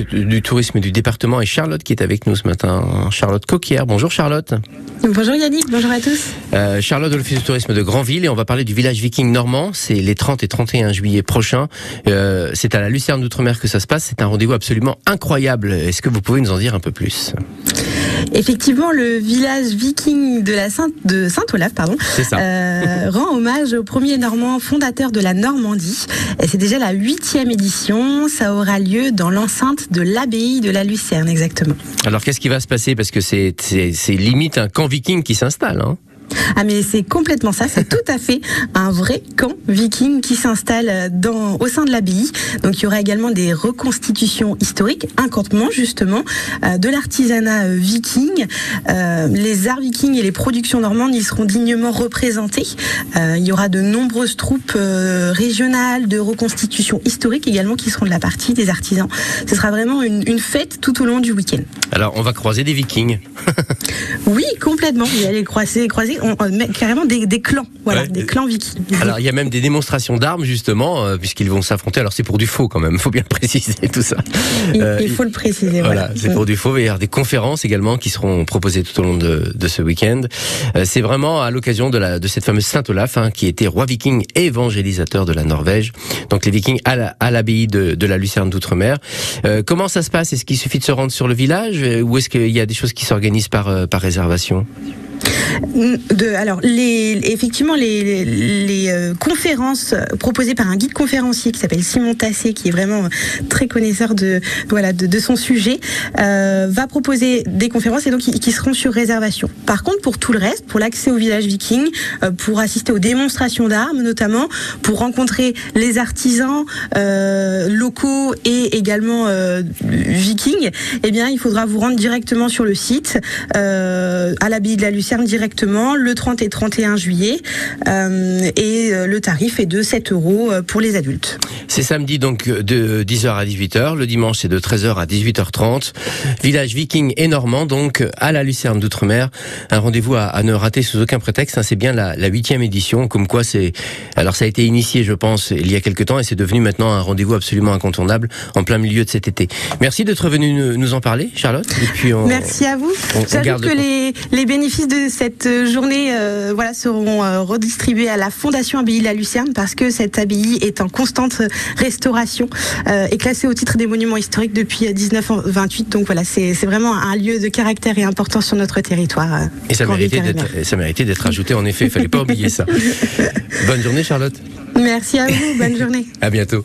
du tourisme du département et Charlotte qui est avec nous ce matin. Charlotte Coquière. Bonjour Charlotte. Bonjour Yannick, bonjour à tous. Euh, Charlotte de l'Office du tourisme de Granville et on va parler du village viking normand. C'est les 30 et 31 juillet prochains. Euh, c'est à la Lucerne d'Outre-mer que ça se passe. C'est un rendez-vous absolument incroyable. Est-ce que vous pouvez nous en dire un peu plus? Effectivement, le village viking de la Sainte, de Saint-Olaf, pardon, euh, rend hommage au premier Normand fondateur de la Normandie. Et c'est déjà la huitième édition. Ça aura lieu dans l'enceinte de l'abbaye de la Lucerne, exactement. Alors, qu'est-ce qui va se passer? Parce que c'est limite un camp viking qui s'installe. Hein ah mais c'est complètement ça, c'est tout à fait un vrai camp viking qui s'installe dans au sein de l'abbaye. Donc il y aura également des reconstitutions historiques, un campement justement euh, de l'artisanat euh, viking. Euh, les arts vikings et les productions normandes y seront dignement représentés. il y aura de nombreuses troupes régionales de reconstitution historique également qui seront de la partie des artisans. Ce sera vraiment une, fête tout au long du week-end. Alors on va croiser des vikings. oui, complètement. Il y a les croiser, croiser on, met carrément des, clans, voilà, des clans vikings. Alors il y a même des démonstrations d'armes justement, euh, puisqu'ils vont s'affronter. Alors c'est pour du faux quand même, il faut bien préciser tout ça. Il, euh, faut le préciser. Voilà, c'est pour du faux. Il va y avoir des conférences également qui seront proposées tout au long de, ce week-end. Euh, c'est vraiment à l'occasion de, la, de cette fameuse Saint Olaf, hein, qui était roi viking évangélisateur de la Norvège. Donc les vikings à l'abbaye de, de, la Lucerne d'Outre-mer. comment ça se passe? Est-ce qu'il suffit de se rendre sur le village? Ou est-ce qu'il y a des choses qui s'organisent par, par réservation? Alors, effectivement, les, euh, conférences proposées par un guide conférencier qui s'appelle Simon Tassé, qui est vraiment très connaisseur de, son sujet, euh, va proposer des conférences et donc qui, seront sur réservation. Par contre, pour tout le reste, pour l'accès au village viking, euh, pour assister aux démonstrations d'armes notamment, pour rencontrer les artisans locaux et également vikings, eh bien, il faudra vous rendre directement sur le site à l'abbaye de la Directement le 30 et 31 juillet euh, et euh, le tarif est de 7 euros euh, pour les adultes. C'est samedi donc de 10h à 18h, le dimanche c'est de 13h à 18h30. Village viking et normand donc à la Lucerne d'Outre-mer. Un rendez-vous à, ne rater sous aucun prétexte. Hein. c'est bien la huitième édition, comme quoi c'est. Alors ça a été initié, je pense, il y a quelques temps et c'est devenu maintenant un rendez-vous absolument incontournable en plein milieu de cet été. Merci d'être venu nous en parler, Charlotte. Et puis Merci à vous. J'ajoute que les, les bénéfices de cette journée euh, voilà, seront euh, redistribués à la Fondation Abbaye de la Lucerne parce que cette abbaye est en constante restauration euh, et classée au titre des monuments historiques depuis 1928. Donc voilà, c'est vraiment un lieu de caractère et important sur notre territoire. Et ça méritait d'être ajouté en effet, il fallait pas oublier ça. Bonne journée Charlotte. Merci à vous, bonne journée. À bientôt.